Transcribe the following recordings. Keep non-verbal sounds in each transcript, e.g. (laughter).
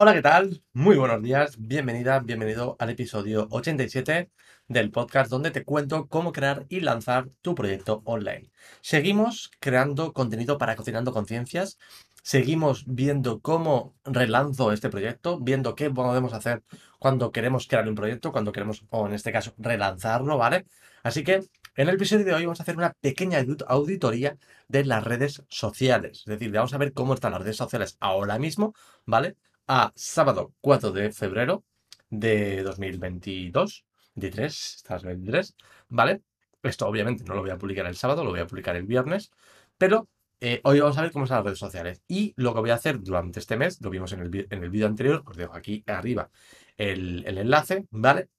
Hola, ¿qué tal? Muy buenos días, bienvenida, bienvenido al episodio 87 del podcast donde te cuento cómo crear y lanzar tu proyecto online. Seguimos creando contenido para Cocinando Conciencias, seguimos viendo cómo relanzo este proyecto, viendo qué podemos hacer cuando queremos crear un proyecto, cuando queremos, o en este caso, relanzarlo, ¿vale? Así que en el episodio de hoy vamos a hacer una pequeña auditoría de las redes sociales. Es decir, vamos a ver cómo están las redes sociales ahora mismo, ¿vale? A sábado 4 de febrero de 2022, 23, estás 23, ¿vale? Esto obviamente no lo voy a publicar el sábado, lo voy a publicar el viernes, pero eh, hoy vamos a ver cómo están las redes sociales. Y lo que voy a hacer durante este mes, lo vimos en el, vídeo anterior, os dejo aquí arriba el, el enlace, ¿vale?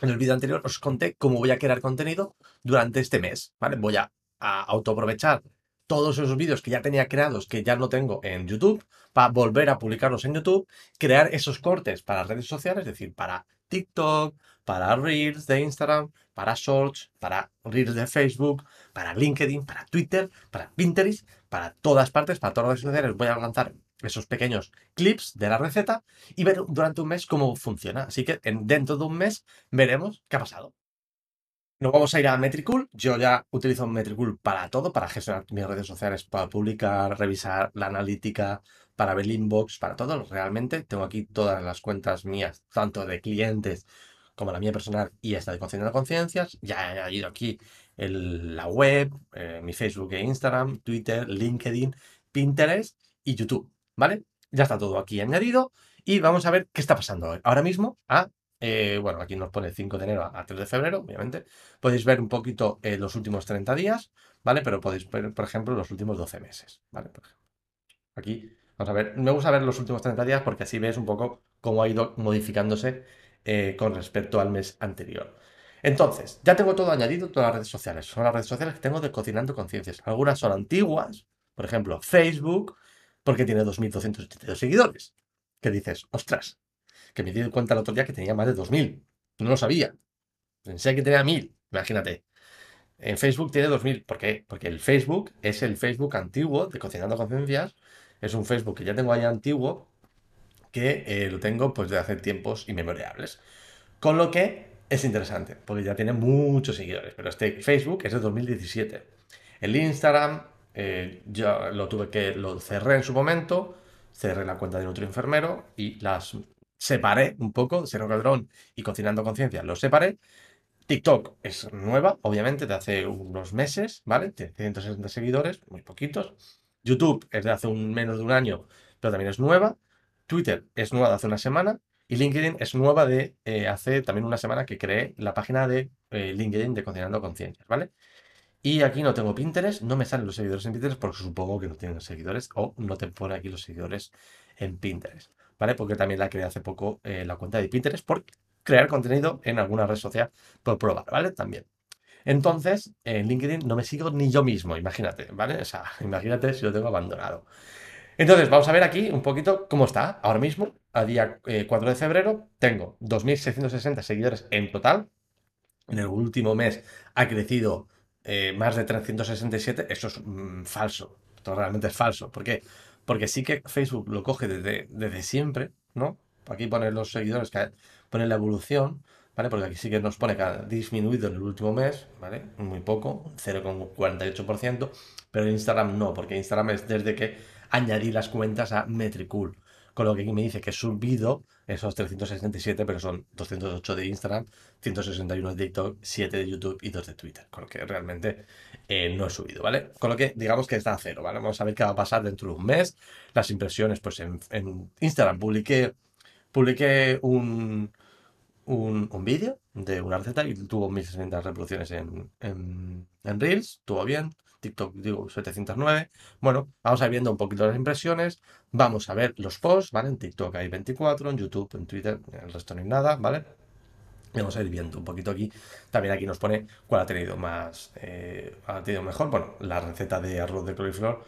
En el vídeo anterior os conté cómo voy a crear contenido durante este mes, ¿vale? Voy a, autoaprovechar todos esos vídeos que ya tenía creados, que ya no tengo en YouTube, para volver a publicarlos en YouTube, crear esos cortes para redes sociales, es decir, para TikTok, para Reels de Instagram, para Shorts, para Reels de Facebook, para LinkedIn, para Twitter, para Pinterest, para todas partes, para todas las redes sociales. Voy a lanzar esos pequeños clips de la receta y ver durante un mes cómo funciona. Así que dentro de un mes veremos qué ha pasado. Nos vamos a ir a Metricool. Yo ya utilizo Metricool para todo, para gestionar mis redes sociales, para publicar, revisar la analítica, para ver el inbox, para todo. Realmente tengo aquí todas las cuentas mías, tanto de clientes como la mía personal y esta de Cocinando Conciencias. Ya he añadido aquí la web, eh, mi Facebook e Instagram, Twitter, LinkedIn, Pinterest y YouTube. ¿vale? Ya está todo aquí añadido y vamos a ver qué está pasando ahora mismo a, eh, bueno, aquí nos pone 5 de enero a 3 de febrero, obviamente. Podéis ver un poquito eh, los últimos 30 días, ¿vale? Pero podéis ver, por ejemplo, los últimos 12 meses, ¿vale? Aquí, vamos a ver, me gusta ver los últimos 30 días porque así ves un poco cómo ha ido modificándose eh, con respecto al mes anterior. Entonces, ya tengo todo añadido, todas las redes sociales. Son las redes sociales que tengo de Cocinando Conciencias. Algunas son antiguas, por ejemplo, Facebook, porque tiene 2.282 seguidores. Que dices, ostras, que me di cuenta el otro día que tenía más de 2.000. No lo sabía. Pensé que tenía 1.000. Imagínate. En Facebook tiene 2.000. ¿Por qué? Porque el Facebook es el Facebook antiguo de Cocinando Conciencias. Es un Facebook que ya tengo ahí antiguo, que eh, lo tengo pues de hace tiempos inmemorables. Con lo que es interesante, porque ya tiene muchos seguidores. Pero este Facebook es de 2017. El Instagram eh, yo lo tuve que, lo cerré en su momento, cerré la cuenta de otro enfermero y las separé un poco, Cero Cadrón y Cocinando Conciencia, los separé. TikTok es nueva, obviamente, de hace unos meses, ¿vale? Tiene 160 seguidores, muy poquitos. YouTube es de hace un, menos de un año, pero también es nueva. Twitter es nueva de hace una semana. Y LinkedIn es nueva de eh, hace también una semana que creé la página de eh, LinkedIn de Cocinando Conciencias, ¿vale? Y aquí no tengo Pinterest, no me salen los seguidores en Pinterest porque supongo que no tienen seguidores o no te pone aquí los seguidores en Pinterest, ¿vale? Porque también la creé hace poco eh, la cuenta de Pinterest por crear contenido en alguna red social por probar, ¿vale? También. Entonces, en LinkedIn no me sigo ni yo mismo, imagínate, ¿vale? O sea, (laughs) imagínate si lo tengo abandonado. Entonces, vamos a ver aquí un poquito cómo está. Ahora mismo, a día 4 eh, de febrero, tengo 2.660 seguidores en total. En el último mes ha crecido eh, más de 367, eso es mm, falso. Esto realmente es falso. ¿Por qué? Porque sí que Facebook lo coge desde, desde siempre, ¿no? Aquí pone los seguidores, que pone la evolución, ¿vale? Porque aquí sí que nos pone que ha disminuido en el último mes, ¿vale? Muy poco, 0,48%, pero Instagram no, porque Instagram es desde que añadí las cuentas a Metricool. Con lo que aquí me dice que he subido esos 367, pero son 208 de Instagram, 161 de TikTok, 7 de YouTube y 2 de Twitter. Con lo que realmente eh, no he subido, ¿vale? Con lo que digamos que está a cero, ¿vale? Vamos a ver qué va a pasar dentro de un mes. Las impresiones, pues en, Instagram publiqué, publiqué un, un, vídeo de una receta y tuvo 1600 reproducciones en, en, en Reels, estuvo bien. TikTok digo 709. Bueno, vamos a ir viendo un poquito las impresiones, vamos a ver los posts, ¿vale? En TikTok hay 24, en YouTube, en Twitter, el resto no hay nada, ¿vale? vamos a ir viendo un poquito aquí. También aquí nos pone cuál ha tenido más, eh, ha tenido mejor. Bueno, la receta de arroz de coliflor,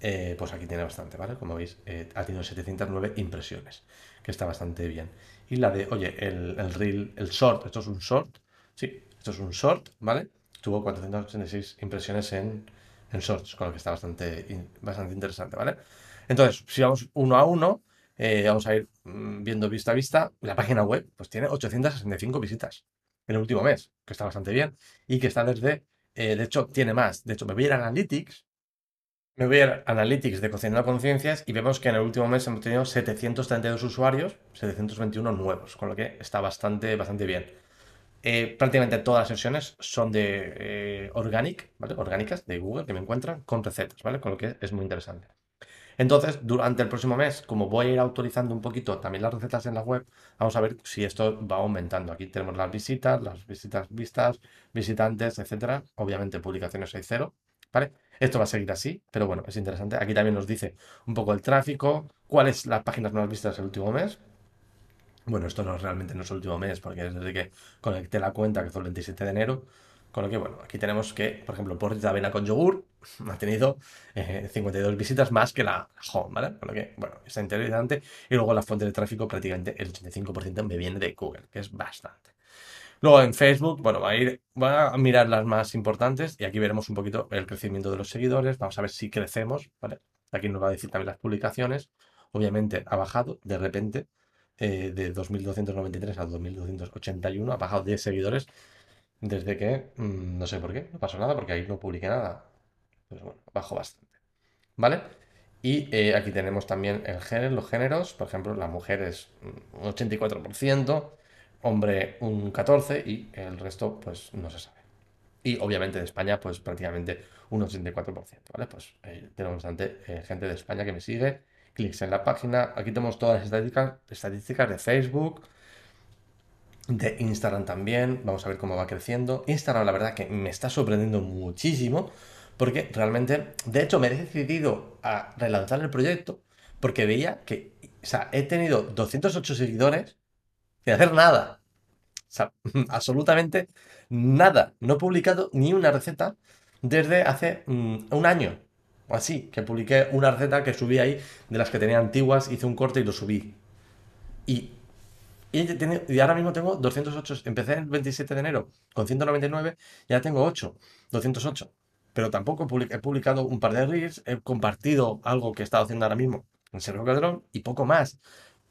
eh, pues aquí tiene bastante, ¿vale? Como veis, eh, ha tenido 709 impresiones, que está bastante bien. Y la de, oye, el, el reel, el short, esto es un short, sí, esto es un short, ¿vale? Tuvo 486 impresiones en, en Shorts, con lo que está bastante, bastante interesante, ¿vale? Entonces, si vamos uno a uno, eh, vamos a ir mm, viendo vista a vista, la página web pues tiene 865 visitas en el último mes, que está bastante bien, y que está desde, eh, de hecho, tiene más. De hecho, me voy a ir a Analytics, me voy a ir a Analytics de Cocinando Conciencias y vemos que en el último mes hemos tenido 732 usuarios, 721 nuevos, con lo que está bastante, bastante bien. Eh, prácticamente todas las sesiones son de eh, organic, ¿vale? orgánicas de Google que me encuentran con recetas, ¿vale? Con lo que es muy interesante. Entonces, durante el próximo mes, como voy a ir autorizando un poquito también las recetas en la web, vamos a ver si esto va aumentando. Aquí tenemos las visitas, las visitas vistas, visitantes, etcétera. Obviamente, publicaciones hay cero, ¿vale? Esto va a seguir así, pero bueno, es interesante. Aquí también nos dice un poco el tráfico, cuáles las páginas más vistas el último mes. Bueno, esto no realmente no es el último mes, porque es desde que conecté la cuenta, que fue el 27 de enero, con lo que, bueno, aquí tenemos que, por ejemplo, porridge de avena con yogur (laughs) ha tenido 52 eh, visitas más que la home, ¿vale? Con lo que, bueno, está interesante. Y luego la fuente de tráfico, prácticamente el 85% me viene de Google, que es bastante. Luego en Facebook, bueno, va a ir, va a mirar las más importantes y aquí veremos un poquito el crecimiento de los seguidores. Vamos a ver si crecemos, ¿vale? Aquí nos va a decir también las publicaciones. Obviamente ha bajado de repente eh, de 2.293 a 2.281, ha bajado 10 seguidores desde que, mm, no sé por qué, no pasó nada porque ahí no publiqué nada. Pero bueno, bajo bastante. ¿Vale? Y eh, aquí tenemos también el género, los géneros. Por ejemplo, la mujer es un 84%, hombre un 14% y el resto pues no se sabe. Y obviamente de España pues prácticamente un 84%, ¿vale? Pues eh, tenemos bastante eh, gente de España que me sigue. Clics en la página. Aquí tenemos todas las estadísticas, de Facebook, de Instagram también. Vamos a ver cómo va creciendo. Instagram, la verdad, que me está sorprendiendo muchísimo. Porque realmente, de hecho, me he decidido a relanzar el proyecto porque veía que, o sea, he tenido 208 seguidores sin hacer nada. O sea, (laughs) absolutamente nada. No he publicado ni una receta desde hace mm, un año así, que publiqué una receta que subí ahí de las que tenía antiguas, hice un corte y lo subí. Y y, ahora mismo tengo 208. Empecé el 27 de enero con 199, ya tengo 8, 208. Pero tampoco he publicado un par de reels, he compartido algo que he estado haciendo ahora mismo en Sergio Cadrón y poco más.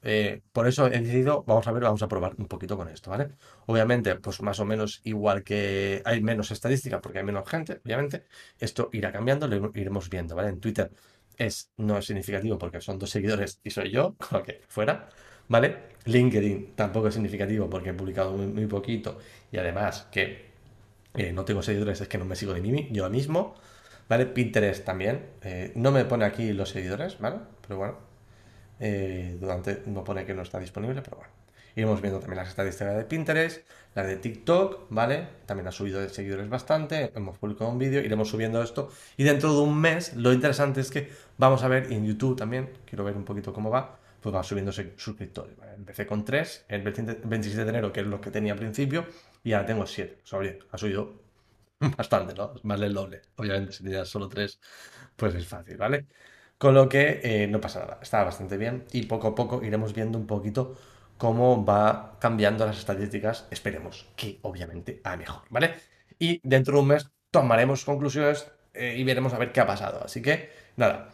Eh, por eso he decidido, vamos a ver, vamos a probar un poquito con esto, ¿vale? Obviamente, pues más o menos igual que hay menos estadística porque hay menos gente, obviamente, esto irá cambiando, lo iremos viendo, ¿vale? En Twitter es, no es significativo porque son dos seguidores y soy yo, con (laughs) lo que fuera. ¿vale? LinkedIn tampoco es significativo porque he publicado muy, poquito y además que eh, no tengo seguidores, es que no me sigo de mí yo mismo, ¿vale? Pinterest también, eh, no me pone aquí los seguidores, ¿vale? Pero bueno, eh, durante no pone que no está disponible, pero bueno. Iremos viendo también las estadísticas de Pinterest, las de TikTok, ¿vale? También ha subido de seguidores bastante, hemos publicado un vídeo, iremos subiendo esto. Y dentro de un mes, lo interesante es que vamos a ver en YouTube también, quiero ver un poquito cómo va, pues va subiendo suscriptores. Empecé con 3 el 27 de enero, que es lo que tenía al principio, y ahora tengo 7. ha subido (laughs) bastante, ¿no? Más del doble. Obviamente, si tenías solo 3, pues es fácil, ¿vale? Con lo que eh, no pasa nada, está bastante bien y poco a poco iremos viendo un poquito cómo va cambiando las estadísticas. Esperemos que obviamente a mejor, ¿vale? Y dentro de un mes tomaremos conclusiones eh, y veremos a ver qué ha pasado. Así que, nada,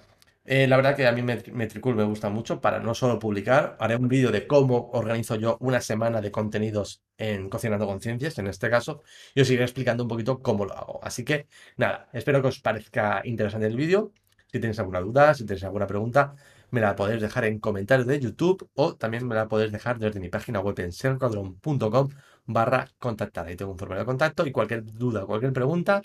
eh, la verdad que a mí Metricool me gusta mucho para no solo publicar, haré un vídeo de cómo organizo yo una semana de contenidos en Cocinando Conciencias, en este caso, y os iré explicando un poquito cómo lo hago. Así que nada, espero que os parezca interesante el vídeo. Si tenéis alguna duda, si tenéis alguna pregunta, me la podéis dejar en comentarios de YouTube o también me la podéis dejar desde mi página web en sercuadron.com barra contactar. Ahí tengo un formulario de contacto y cualquier duda, cualquier pregunta,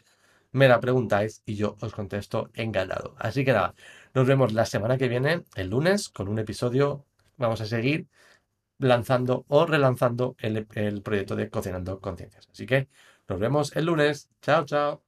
me la preguntáis y yo os contesto encantado. Así que nada, nos vemos la semana que viene, el lunes, con un episodio. Vamos a seguir lanzando o relanzando el, el proyecto de Cocinando Conciencias. Así que nos vemos el lunes. Chao, chao.